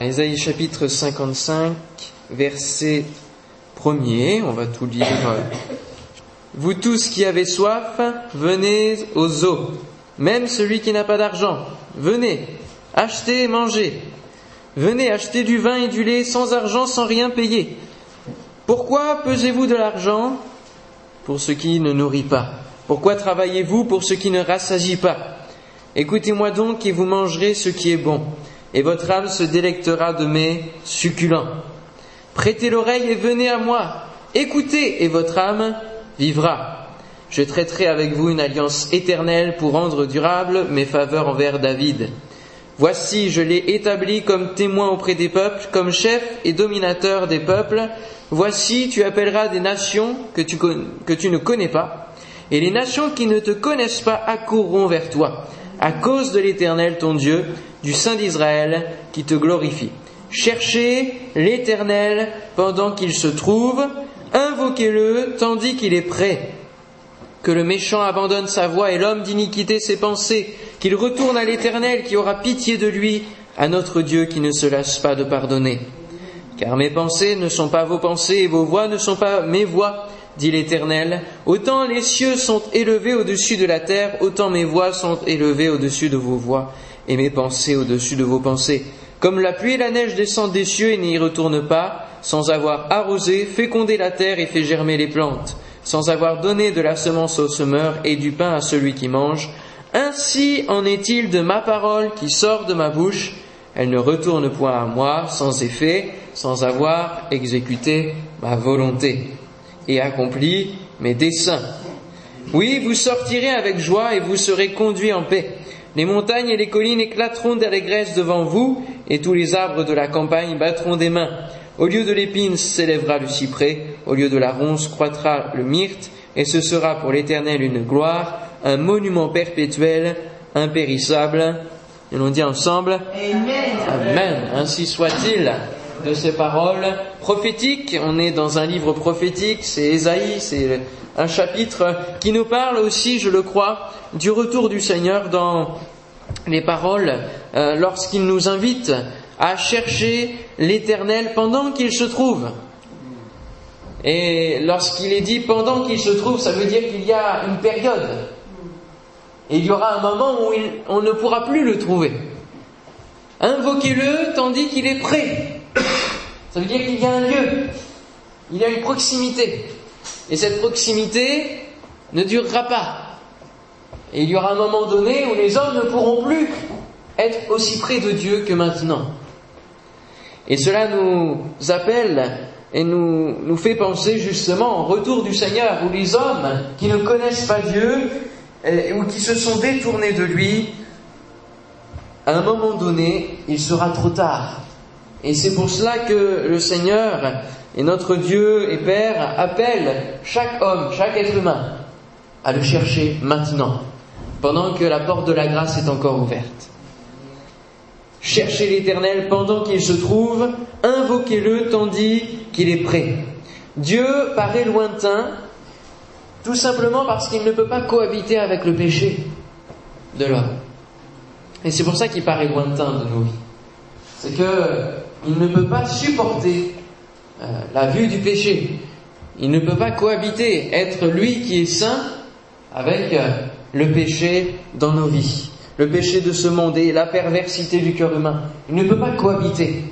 Isaïe chapitre 55, verset 1er, on va tout lire. Vous tous qui avez soif, venez aux eaux. Même celui qui n'a pas d'argent, venez, achetez et mangez. Venez acheter du vin et du lait sans argent, sans rien payer. Pourquoi pesez-vous de l'argent? Pour ce qui ne nourrit pas Pourquoi travaillez-vous pour ce qui ne rassasie pas? Écoutez-moi donc et vous mangerez ce qui est bon, et votre âme se délectera de mes succulents. Prêtez l'oreille et venez à moi. Écoutez et votre âme vivra. Je traiterai avec vous une alliance éternelle pour rendre durable mes faveurs envers David. Voici, je l'ai établi comme témoin auprès des peuples, comme chef et dominateur des peuples. Voici, tu appelleras des nations que tu, ne connais pas, et les nations qui ne te connaissent pas accourront vers toi, à cause de l'Éternel ton Dieu, du Saint d'Israël, qui te glorifie. Cherchez l'Éternel pendant qu'il se trouve, invoquez-le tandis qu'il est prêt. Que le méchant abandonne sa voie et l'homme d'iniquité ses pensées, qu'il retourne à l'Éternel qui aura pitié de lui, à notre Dieu qui ne se lasse pas de pardonner. Car mes pensées ne sont pas vos pensées et vos voix ne sont pas mes voix, dit l'Éternel. Autant les cieux sont élevés au-dessus de la terre, autant mes voix sont élevées au-dessus de vos voix et mes pensées au-dessus de vos pensées. Comme la pluie et la neige descendent des cieux et n'y retournent pas, sans avoir arrosé, fécondé la terre et fait germer les plantes, sans avoir donné de la semence au semeur et du pain à celui qui mange, ainsi en est-il de ma parole qui sort de ma bouche, elle ne retourne point à moi sans effet, sans avoir exécuté ma volonté et accompli mes desseins. Oui, vous sortirez avec joie et vous serez conduits en paix. Les montagnes et les collines éclateront d'allégresse devant vous, et tous les arbres de la campagne battront des mains. Au lieu de l'épine s'élèvera le cyprès, au lieu de la ronce croîtra le myrte, et ce sera pour l'Éternel une gloire, un monument perpétuel, impérissable. Et l'on dit ensemble Amen. Amen. Ainsi soit-il de ces paroles prophétiques. On est dans un livre prophétique, c'est Ésaïe, c'est un chapitre qui nous parle aussi, je le crois, du retour du Seigneur dans les paroles euh, lorsqu'il nous invite à chercher l'Éternel pendant qu'il se trouve. Et lorsqu'il est dit pendant qu'il se trouve, ça veut dire qu'il y a une période. Et il y aura un moment où on ne pourra plus le trouver. Invoquez-le tandis qu'il est prêt. Ça veut dire qu'il y a un lieu, il y a une proximité. Et cette proximité ne durera pas. Et il y aura un moment donné où les hommes ne pourront plus être aussi près de Dieu que maintenant. Et cela nous appelle et nous, nous fait penser justement au retour du Seigneur, où les hommes qui ne connaissent pas Dieu ou qui se sont détournés de lui, à un moment donné, il sera trop tard. Et c'est pour cela que le Seigneur et notre Dieu et Père appelle chaque homme, chaque être humain à le chercher maintenant, pendant que la porte de la grâce est encore ouverte. Cherchez l'Éternel pendant qu'il se trouve, invoquez-le tandis qu'il est prêt. Dieu paraît lointain, tout simplement parce qu'il ne peut pas cohabiter avec le péché de l'homme. Et c'est pour ça qu'il paraît lointain de nos vies. C'est qu'il ne peut pas supporter euh, la vue du péché. Il ne peut pas cohabiter, être lui qui est saint avec euh, le péché dans nos vies, le péché de ce monde et la perversité du cœur humain. Il ne peut pas cohabiter.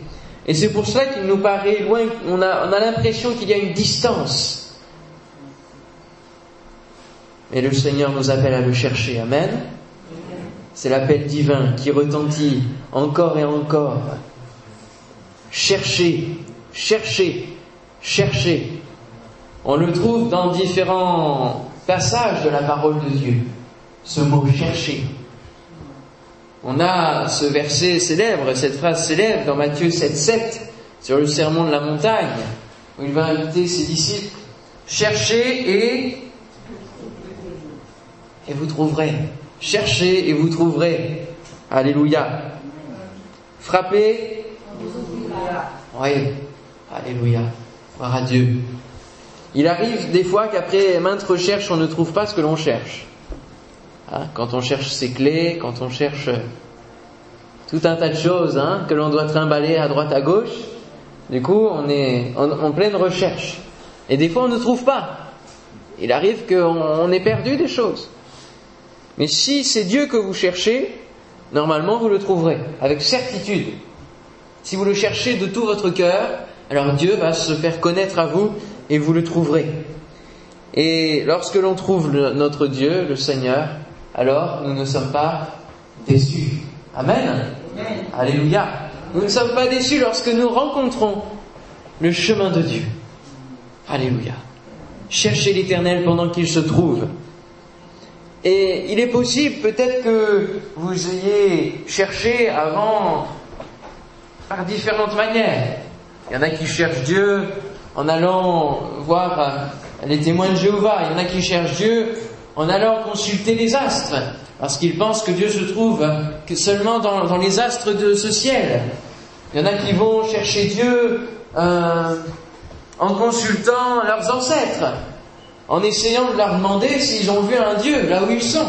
Et c'est pour cela qu'il nous paraît loin, on a, on a l'impression qu'il y a une distance. Mais le Seigneur nous appelle à le chercher. Amen. C'est l'appel divin qui retentit encore et encore. Cherchez, cherchez, cherchez. On le trouve dans différents passages de la parole de Dieu, ce mot chercher. On a ce verset célèbre, cette phrase célèbre dans Matthieu 7.7 sur le sermon de la montagne, où il va inviter ses disciples, cherchez et, et vous trouverez. Cherchez et vous trouverez. Alléluia. Frappez. Oui. Alléluia. Gloire à Dieu. Il arrive des fois qu'après maintes recherches, on ne trouve pas ce que l'on cherche. Hein, quand on cherche ses clés, quand on cherche tout un tas de choses hein, que l'on doit trimballer à droite à gauche. Du coup, on est en, pleine recherche. Et des fois, on ne trouve pas. Il arrive qu'on ait perdu des choses. Mais si c'est Dieu que vous cherchez, normalement vous le trouverez, avec certitude. Si vous le cherchez de tout votre cœur, alors Dieu va se faire connaître à vous et vous le trouverez. Et lorsque l'on trouve notre Dieu, le Seigneur, alors nous ne sommes pas déçus. Amen. Alléluia. Nous ne sommes pas déçus lorsque nous rencontrons le chemin de Dieu. Alléluia. Cherchez l'Éternel pendant qu'il se trouve. Et il est possible peut-être que vous ayez cherché avant par différentes manières. Il y en a qui cherchent Dieu en allant voir les témoins de Jéhovah. Il y en a qui cherchent Dieu en allant consulter les astres, parce qu'ils pensent que Dieu se trouve que seulement dans, les astres de ce ciel. Il y en a qui vont chercher Dieu euh, en consultant leurs ancêtres, en essayant de leur demander s'ils ont vu un Dieu là où ils sont.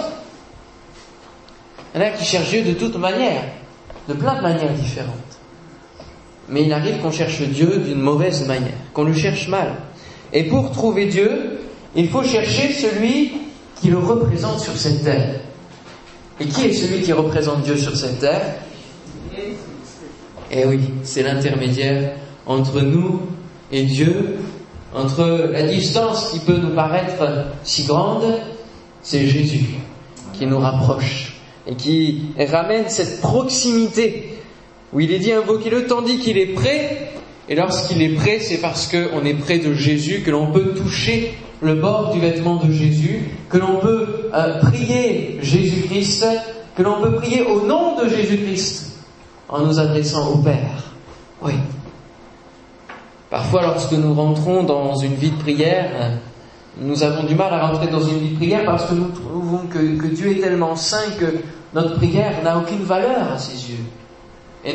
Il y en a qui cherchent Dieu de toutes manières, de plein de manières différentes. Mais il arrive qu'on cherche Dieu d'une mauvaise manière, qu'on le cherche mal. Et pour trouver Dieu, il faut chercher celui qui le représente sur cette terre. Et qui est celui qui représente Dieu sur cette terre? Eh oui, c'est l'intermédiaire entre nous et Dieu, entre la distance qui peut nous paraître si grande, c'est Jésus qui nous rapproche et qui ramène cette proximité où il est dit invoquez-le tandis qu'il est prêt. Et lorsqu'il est prêt, c'est parce qu'on est près de Jésus que l'on peut toucher le bord du vêtement de Jésus, que l'on peut euh, prier Jésus-Christ, que l'on peut prier au nom de Jésus-Christ en nous adressant au Père. Oui. Parfois, lorsque nous rentrons dans une vie de prière, nous avons du mal à rentrer dans une vie de prière parce que nous trouvons que, que Dieu est tellement saint que notre prière n'a aucune valeur à ses yeux et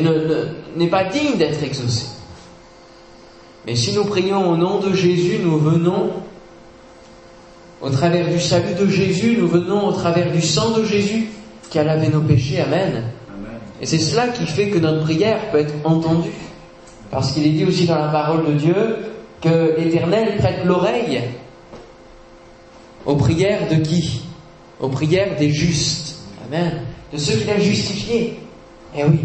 n'est pas digne d'être exaucée. Mais si nous prions au nom de Jésus, nous venons au travers du salut de Jésus, nous venons au travers du sang de Jésus qui a lavé nos péchés. Amen. Et c'est cela qui fait que notre prière peut être entendue. Parce qu'il est dit aussi dans la parole de Dieu que l'Éternel prête l'oreille aux prières de qui? Aux prières des justes. Amen. De ceux qu'il a justifiés. Eh oui.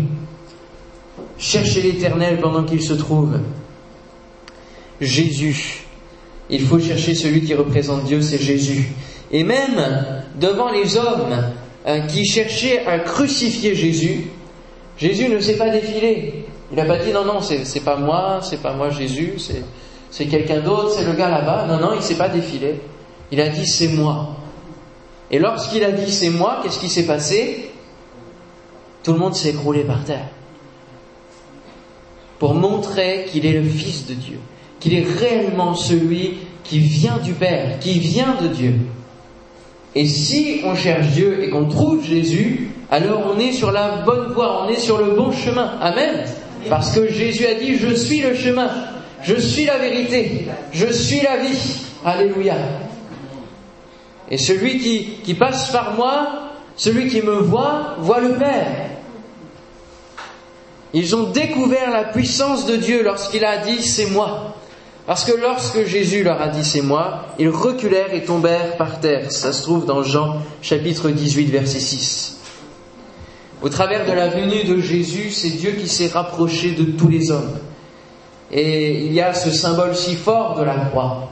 Cherchez l'Éternel pendant qu'il se trouve. Jésus il faut chercher celui qui représente Dieu, c'est Jésus. Et même devant les hommes euh, qui cherchaient à crucifier Jésus, Jésus ne s'est pas défilé. Il n'a pas dit non, non, c'est pas moi, c'est pas moi Jésus, c'est quelqu'un d'autre, c'est le gars là-bas. Non, non, il s'est pas défilé. Il a dit c'est moi. Et lorsqu'il a dit c'est moi, qu'est-ce qui s'est passé? Tout le monde s'est écroulé par terre. Pour montrer qu'il est le Fils de Dieu qu'il est réellement celui qui vient du Père, qui vient de Dieu. Et si on cherche Dieu et qu'on trouve Jésus, alors on est sur la bonne voie, on est sur le bon chemin. Amen. Parce que Jésus a dit, je suis le chemin, je suis la vérité, je suis la vie. Alléluia. Et celui qui, passe par moi, celui qui me voit, voit le Père. Ils ont découvert la puissance de Dieu lorsqu'il a dit, c'est moi. Parce que lorsque Jésus leur a dit c'est moi, ils reculèrent et tombèrent par terre. Ça se trouve dans Jean chapitre 18 verset 6. Au travers de la venue de Jésus, c'est Dieu qui s'est rapproché de tous les hommes. Et il y a ce symbole si fort de la croix.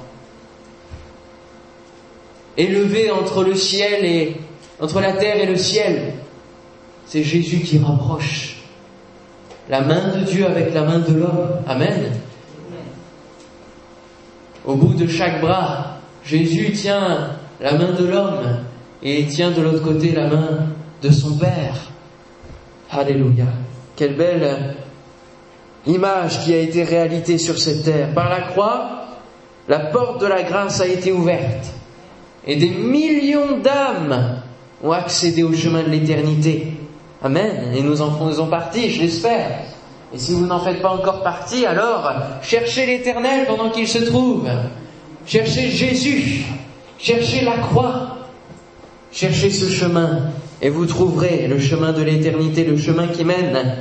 Élevé entre le ciel et entre la terre et le ciel, c'est Jésus qui rapproche la main de Dieu avec la main de l'homme. Amen. Au bout de chaque bras, Jésus tient la main de l'homme et tient de l'autre côté la main de son Père. Alléluia. Quelle belle image qui a été réalité sur cette terre. Par la croix, la porte de la grâce a été ouverte et des millions d'âmes ont accédé au chemin de l'éternité. Amen. Et nous en faisons partie, je l'espère. Et si vous n'en faites pas encore partie, alors cherchez l'Éternel pendant qu'il se trouve. Cherchez Jésus. Cherchez la croix. Cherchez ce chemin et vous trouverez le chemin de l'éternité, le chemin qui mène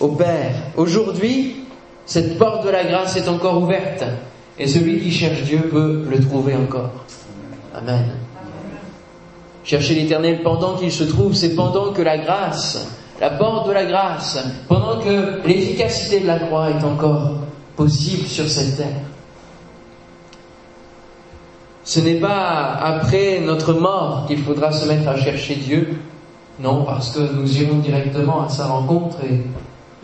au Père. Aujourd'hui, cette porte de la grâce est encore ouverte et celui qui cherche Dieu peut le trouver encore. Amen. Chercher l'éternel pendant qu'il se trouve, c'est pendant que la grâce, la porte de la grâce, pendant que l'efficacité de la croix est encore possible sur cette terre. Ce n'est pas après notre mort qu'il faudra se mettre à chercher Dieu, non, parce que nous irons directement à sa rencontre et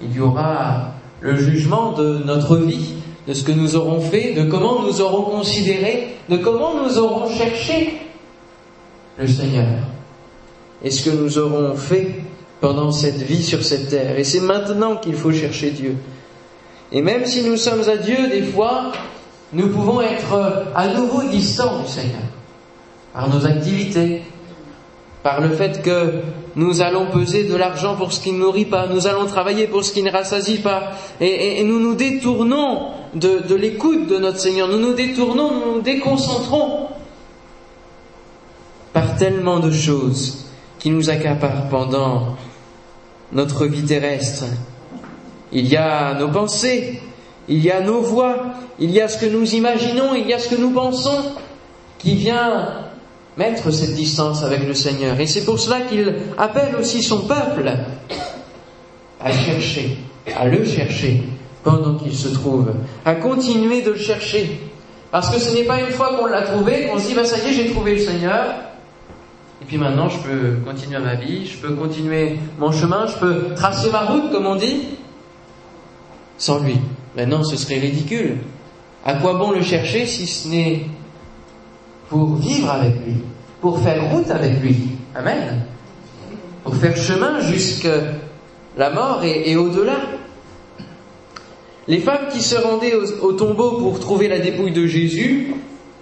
il y aura le jugement de notre vie, de ce que nous aurons fait, de comment nous aurons considéré, de comment nous aurons cherché le Seigneur et ce que nous aurons fait pendant cette vie sur cette terre? Et c'est maintenant qu'il faut chercher Dieu. Et même si nous sommes à Dieu, des fois, nous pouvons être à nouveau distants du Seigneur, par nos activités, par le fait que nous allons peser de l'argent pour ce qui ne nourrit pas, nous allons travailler pour ce qui ne rassasie pas, et, nous nous détournons de, de l'écoute de notre Seigneur, nous nous détournons, nous nous déconcentrons par tellement de choses qui nous accaparent pendant notre vie terrestre. Il y a nos pensées, il y a nos voix, il y a ce que nous imaginons, il y a ce que nous pensons qui vient mettre cette distance avec le Seigneur. Et c'est pour cela qu'il appelle aussi son peuple à chercher, à le chercher pendant qu'il se trouve, à continuer de le chercher. Parce que ce n'est pas une fois qu'on l'a trouvé qu'on se dit, bah ça y est, j'ai trouvé le Seigneur, et puis maintenant je peux continuer ma vie, je peux continuer mon chemin, je peux tracer ma route, comme on dit, sans lui. Maintenant, ce serait ridicule. À quoi bon le chercher si ce n'est pour vivre avec lui, pour faire route avec lui? Amen. Pour faire chemin jusqu'à la mort et, au-delà. Les femmes qui se rendaient au, tombeau pour trouver la dépouille de Jésus,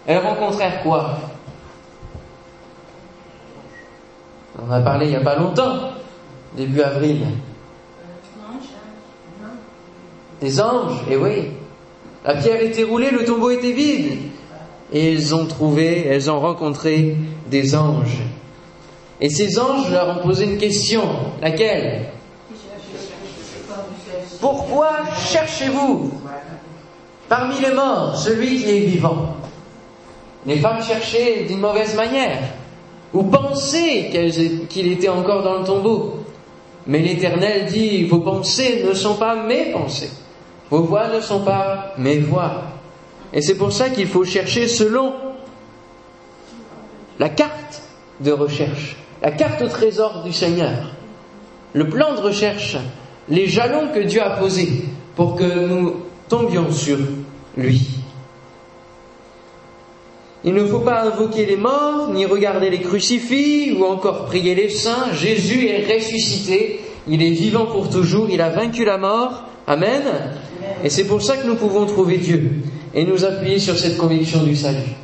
elles rencontrèrent quoi? On a parlé il n'y a pas longtemps, début avril. Des anges, et eh oui. La pierre était roulée, le tombeau était vide. Et elles ont trouvé, elles ont rencontré des anges. Et ces anges leur ont posé une question. Laquelle? Pourquoi cherchez-vous parmi les morts celui qui est vivant? Les femmes cherchaient d'une mauvaise manière, ou pensaient qu'il était encore dans le tombeau. Mais l'Éternel dit, vos pensées ne sont pas mes pensées. Vos voix ne sont pas mes voix. Et c'est pour ça qu'il faut chercher selon la carte de recherche, la carte au trésor du Seigneur, le plan de recherche, les jalons que Dieu a posés pour que nous tombions sur lui. Il ne faut pas invoquer les morts, ni regarder les crucifix, ou encore prier les saints. Jésus est ressuscité, il est vivant pour toujours, il a vaincu la mort. Amen. Et c'est pour ça que nous pouvons trouver Dieu et nous appuyer sur cette conviction du salut.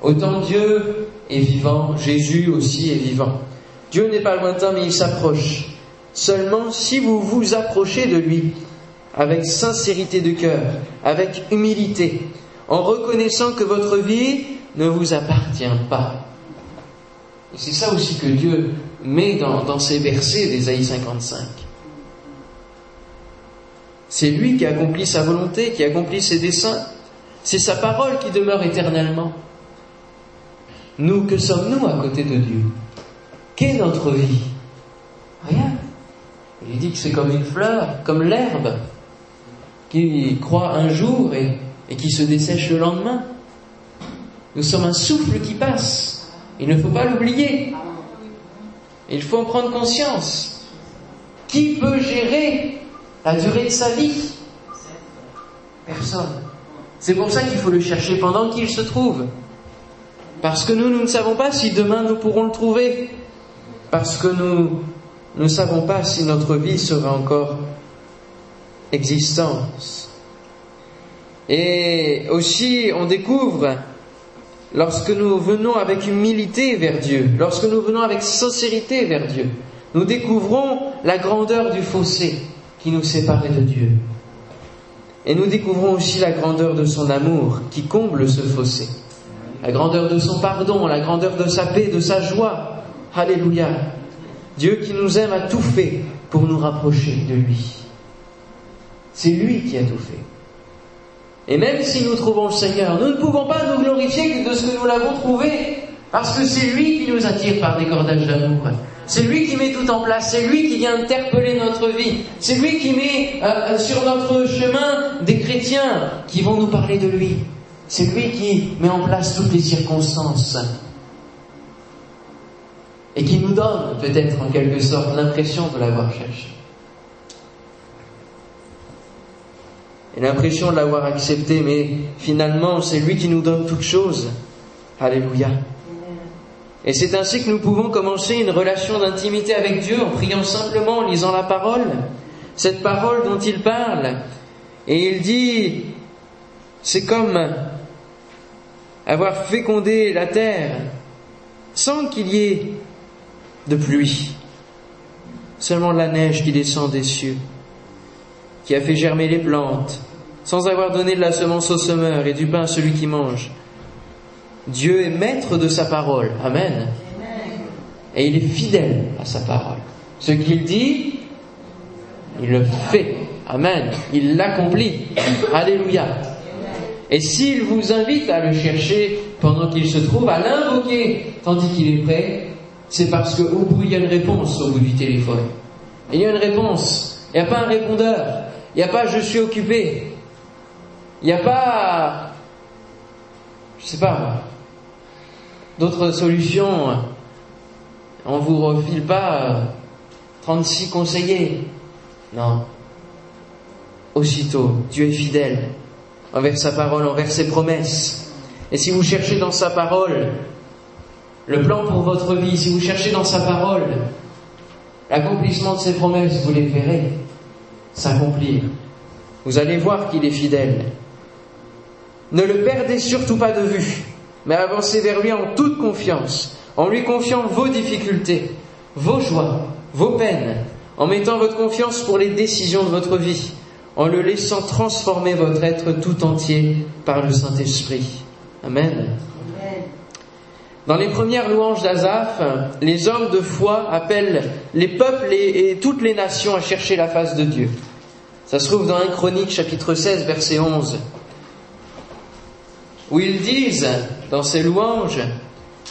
Autant Dieu est vivant, Jésus aussi est vivant. Dieu n'est pas lointain, mais il s'approche. Seulement si vous vous approchez de lui avec sincérité de cœur, avec humilité, en reconnaissant que votre vie ne vous appartient pas. Et c'est ça aussi que Dieu met dans, ces versets d'Ésaïe 55. C'est lui qui accomplit sa volonté, qui accomplit ses desseins. C'est sa parole qui demeure éternellement. Nous, que sommes-nous à côté de Dieu? Qu'est notre vie? Rien. Il dit que c'est comme une fleur, comme l'herbe, qui croît un jour et qui se dessèche le lendemain. Nous sommes un souffle qui passe. Il ne faut pas l'oublier. Il faut en prendre conscience. Qui peut gérer la durée de sa vie? Personne. C'est pour ça qu'il faut le chercher pendant qu'il se trouve. Parce que nous, nous ne savons pas si demain nous pourrons le trouver. Parce que nous ne savons pas si notre vie sera encore existence. Et aussi, on découvre, lorsque nous venons avec humilité vers Dieu, lorsque nous venons avec sincérité vers Dieu, nous découvrons la grandeur du fossé qui nous séparait de Dieu. Et nous découvrons aussi la grandeur de son amour qui comble ce fossé, la grandeur de son pardon, la grandeur de sa paix, de sa joie. Alléluia. Dieu qui nous aime a tout fait pour nous rapprocher de lui. C'est lui qui a tout fait. Et même si nous trouvons le Seigneur, nous ne pouvons pas nous glorifier que de ce que nous l'avons trouvé, parce que c'est lui qui nous attire par des cordages d'amour. C'est lui qui met tout en place, c'est lui qui vient interpeller notre vie, c'est lui qui met euh, euh, sur notre chemin des chrétiens qui vont nous parler de lui. C'est lui qui met en place toutes les circonstances et qui nous donne peut-être en quelque sorte l'impression de l'avoir cherché. Et l'impression de l'avoir accepté, mais finalement c'est lui qui nous donne toutes choses. Alléluia. Et c'est ainsi que nous pouvons commencer une relation d'intimité avec Dieu en priant simplement, en lisant la parole, cette parole dont il parle. Et il dit, c'est comme avoir fécondé la terre sans qu'il y ait de pluie, seulement la neige qui descend des cieux, qui a fait germer les plantes, sans avoir donné de la semence au semeur et du pain à celui qui mange. Dieu est maître de sa parole. Amen. Et il est fidèle à sa parole. Ce qu'il dit, il le fait. Amen. Il l'accomplit. Alléluia. Et s'il vous invite à le chercher pendant qu'il se trouve, à l'invoquer tandis qu'il est prêt, c'est parce qu'au bout, il y a une réponse au bout du téléphone. Il y a une réponse. Il n'y a pas un répondeur. Il n'y a pas je suis occupé. Il n'y a pas, je sais pas, d'autres solutions. On vous refile pas 36 euh, conseillers. Non. Aussitôt, Dieu est fidèle envers sa parole, envers ses promesses. Et si vous cherchez dans sa parole le plan pour votre vie, si vous cherchez dans sa parole l'accomplissement de ses promesses, vous les verrez s'accomplir. Vous allez voir qu'il est fidèle. Ne le perdez surtout pas de vue mais avancez vers lui en toute confiance, en lui confiant vos difficultés, vos joies, vos peines, en mettant votre confiance pour les décisions de votre vie, en le laissant transformer votre être tout entier par le Saint-Esprit. Amen. Dans les premières louanges d'Azaph, les hommes de foi appellent les peuples et, toutes les nations à chercher la face de Dieu. Ça se trouve dans 1 Chronique chapitre 16 verset 11 où ils disent dans ces louanges,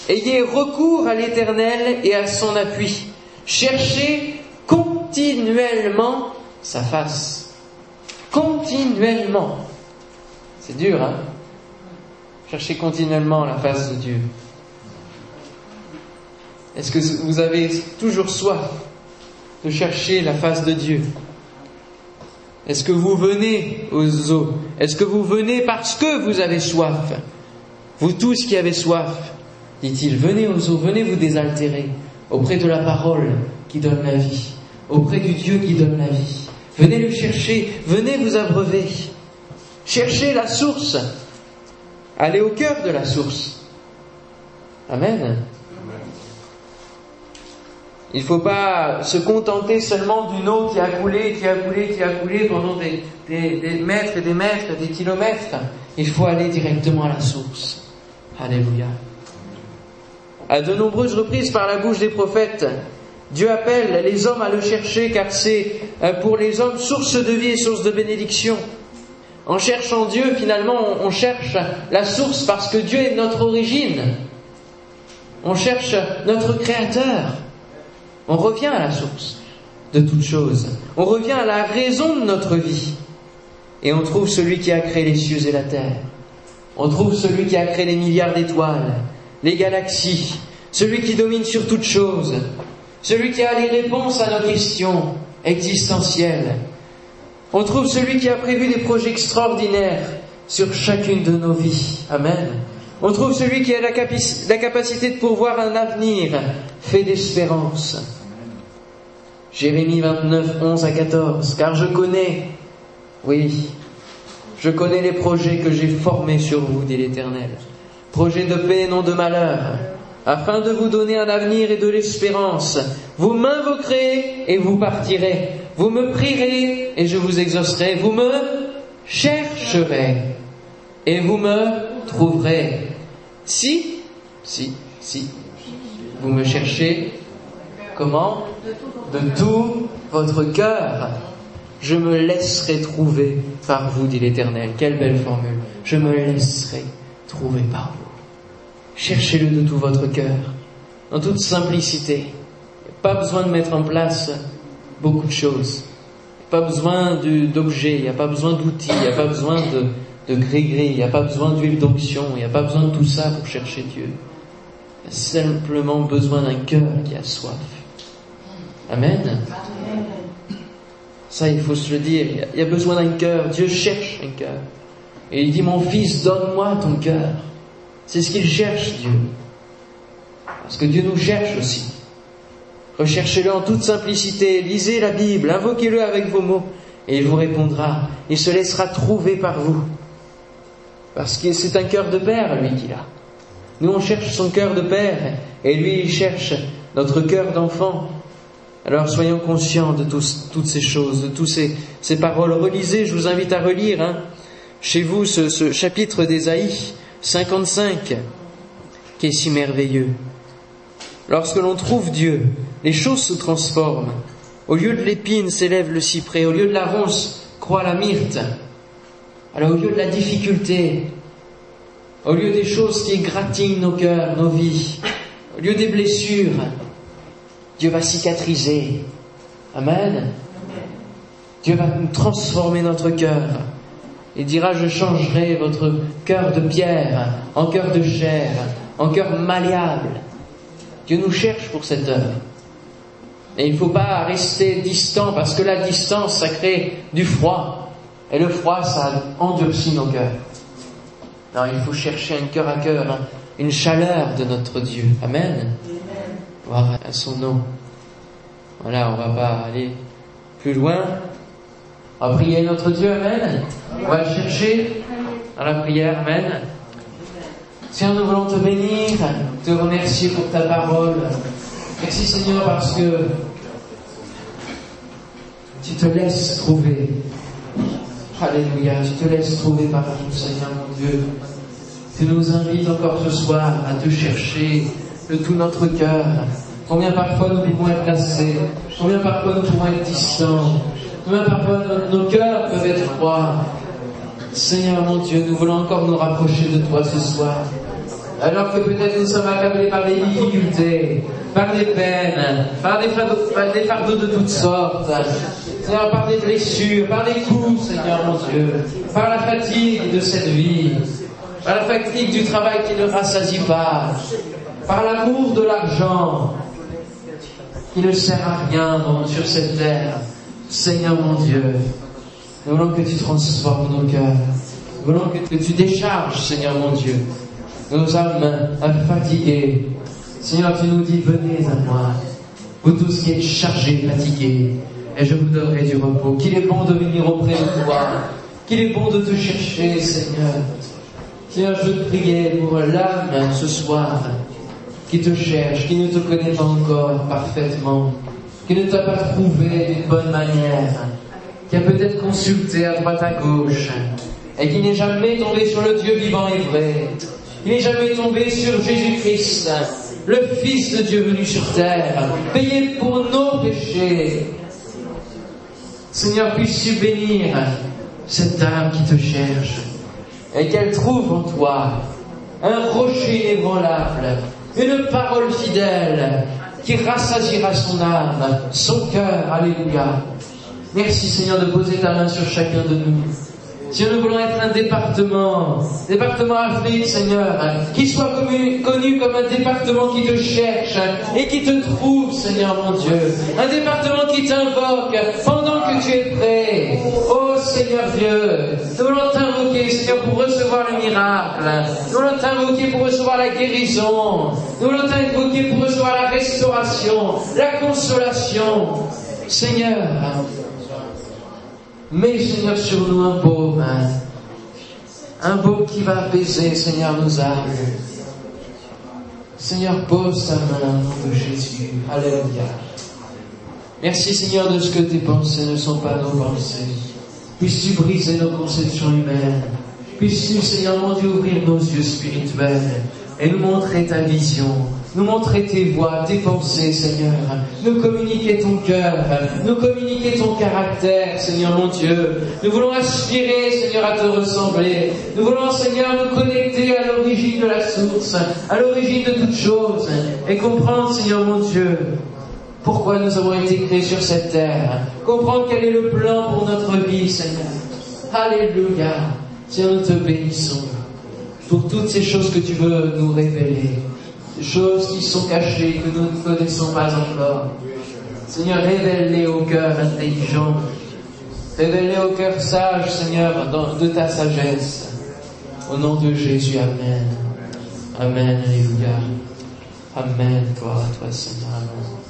Ayez recours à l'Éternel et à son appui. Cherchez continuellement sa face. Continuellement. C'est dur, hein? Cherchez continuellement la face de Dieu. Est-ce que vous avez toujours soif de chercher la face de Dieu? Est-ce que vous venez aux eaux? Est-ce que vous venez parce que vous avez soif? Vous tous qui avez soif, dit-il, venez aux eaux, venez vous désaltérer auprès de la parole qui donne la vie, auprès du Dieu qui donne la vie. Venez le chercher, venez vous abreuver. Cherchez la source. Allez au cœur de la source. Amen. Il ne faut pas se contenter seulement d'une eau qui a coulé, qui a coulé, qui a coulé pendant des, mètres et des mètres, des kilomètres. Il faut aller directement à la source. Alléluia. À de nombreuses reprises par la bouche des prophètes, Dieu appelle les hommes à le chercher car c'est euh, pour les hommes source de vie et source de bénédiction. En cherchant Dieu, finalement, on cherche la source parce que Dieu est notre origine. On cherche notre Créateur. On revient à la source de toute chose. On revient à la raison de notre vie. Et on trouve celui qui a créé les cieux et la terre. On trouve celui qui a créé les milliards d'étoiles, les galaxies, celui qui domine sur toute chose, celui qui a les réponses à nos questions existentielles. On trouve celui qui a prévu des projets extraordinaires sur chacune de nos vies. Amen. On trouve celui qui a la, capacité de pourvoir un avenir fait d'espérance. Jérémie 29, 11 à 14. Car je connais, oui, je connais les projets que j'ai formés sur vous, dit l'Éternel. Projets de paix, non de malheur, afin de vous donner un avenir et de l'espérance. Vous m'invoquerez et vous partirez. Vous me prierez et je vous exaucerai. Vous me chercherez et vous me trouverez. Si, si, si, vous me cherchez, comment? De tout votre cœur, je me laisserai trouver par vous, dit l'Éternel. Quelle belle formule. Je me laisserai trouver par vous. Cherchez-le de tout votre cœur, en toute simplicité. Pas besoin de mettre en place beaucoup de choses. Pas besoin d'objets, il n'y a pas besoin d'outils, il n'y a pas besoin de, de gris-gris, il n'y a pas besoin d'huile d'onction, il n'y a pas besoin de tout ça pour chercher Dieu. Il y a simplement besoin d'un cœur qui a soif. Amen. Ça, il faut se le dire. Il y a besoin d'un cœur. Dieu cherche un cœur. Et il dit, mon fils, donne-moi ton cœur. C'est ce qu'il cherche, Dieu. Parce que Dieu nous cherche aussi. Recherchez-le en toute simplicité. Lisez la Bible. Invoquez-le avec vos mots. Et il vous répondra. Il se laissera trouver par vous. Parce que c'est un cœur de père, lui, qu'il a. Nous, on cherche son cœur de père. Et lui, il cherche notre cœur d'enfant. Alors soyons conscients de toutes ces choses, de toutes ces, paroles. Relisez, je vous invite à relire hein, chez vous ce, ce chapitre d'Ésaïe 55 qui est si merveilleux. Lorsque l'on trouve Dieu, les choses se transforment. Au lieu de l'épine s'élève le cyprès, au lieu de la ronce croît la myrte. Alors au lieu de la difficulté, au lieu des choses qui gratignent nos cœurs, nos vies, au lieu des blessures, Dieu va cicatriser. Amen. Dieu va transformer notre cœur. Il dira, je changerai votre cœur de pierre en cœur de chair, en cœur malléable. Dieu nous cherche pour cette œuvre. Et il ne faut pas rester distant parce que la distance, ça crée du froid. Et le froid, ça endurcit nos cœurs. Non, il faut chercher un cœur à cœur, hein. une chaleur de notre Dieu. Amen à son nom. Voilà, on va pas aller plus loin. On va prier notre Dieu, Amen. On va le chercher dans la prière, Amen. Seigneur, nous voulons te bénir, te remercier pour ta parole. Merci Seigneur parce que tu te laisses trouver. Alléluia, tu te laisses trouver par nous, Seigneur mon Dieu. Tu nous invites encore ce soir à te chercher, de tout notre cœur. Combien parfois nous pouvons être lassés, combien parfois nous pouvons être distants, combien parfois nos, cœurs peuvent être froids. Seigneur mon Dieu, nous voulons encore nous rapprocher de toi ce soir. Alors que peut-être nous sommes accablés par des difficultés, par des peines, par des, fardeaux, de toutes sortes, Seigneur, par des blessures, par des coups, Seigneur mon Dieu, par la fatigue de cette vie, par la fatigue du travail qui ne rassasie pas, par l'amour de l'argent qui ne sert à rien sur cette terre. Seigneur mon Dieu, nous voulons que tu transformes nos cœurs. Nous voulons que tu décharges, Seigneur mon Dieu, nos âmes fatiguées. Seigneur, tu nous dis, venez à moi, vous tous qui êtes chargés, fatigués, et je vous donnerai du repos. Qu'il est bon de venir auprès de toi, qu'il est bon de te chercher, Seigneur. Seigneur, je te priais pour l'âme ce soir qui te cherche, qui ne te connaît pas encore parfaitement, qui ne t'a pas trouvé d'une bonne manière, qui a peut-être consulté à droite à gauche, et qui n'est jamais tombé sur le Dieu vivant et vrai, qui n'est jamais tombé sur Jésus-Christ, le Fils de Dieu venu sur terre, payé pour nos péchés. Seigneur, puisses-tu bénir cette âme qui te cherche, et qu'elle trouve en toi un rocher inébranlable, une parole fidèle qui rassasiera son âme, son cœur. Alléluia. Merci Seigneur de poser ta main sur chacun de nous. Si nous voulons être un département, département Afrique, Seigneur, qui soit connu, comme un département qui te cherche et qui te trouve, Seigneur mon Dieu. Un département qui t'invoque pendant que tu es prêt. Oh Seigneur Dieu, nous voulons t'invoquer, Seigneur, pour recevoir le miracle. Nous voulons t'invoquer pour recevoir la guérison. Nous voulons t'invoquer pour recevoir la restauration, la consolation. Seigneur, Mets, Seigneur, sur nous un baume, un baume qui va apaiser, Seigneur, nos âmes. Seigneur, pose ta main au nom de Jésus. Alléluia. Merci, Seigneur, de ce que tes pensées ne sont pas nos pensées. Puisses-tu briser nos conceptions humaines. Puisses-tu, Seigneur mon Dieu, ouvrir nos yeux spirituels et nous montrer ta vision nous montrer tes voies, tes pensées, Seigneur, nous communiquer ton cœur, nous communiquer ton caractère, Seigneur mon Dieu. Nous voulons aspirer, Seigneur, à te ressembler. Nous voulons, Seigneur, nous connecter à l'origine de la source, à l'origine de toutes choses, et comprendre, Seigneur mon Dieu, pourquoi nous avons été créés sur cette terre. Comprendre quel est le plan pour notre vie, Seigneur. Alléluia. Seigneur, nous te bénissons pour toutes ces choses que tu veux nous révéler. Choses qui sont cachées, que nous ne connaissons pas encore. Seigneur, révèle-les au cœur intelligent. Révèle-les au cœur sage, Seigneur, de ta sagesse. Au nom de Jésus, Amen. Amen, Alléluia. Amen, gloire toi, Seigneur. Amen.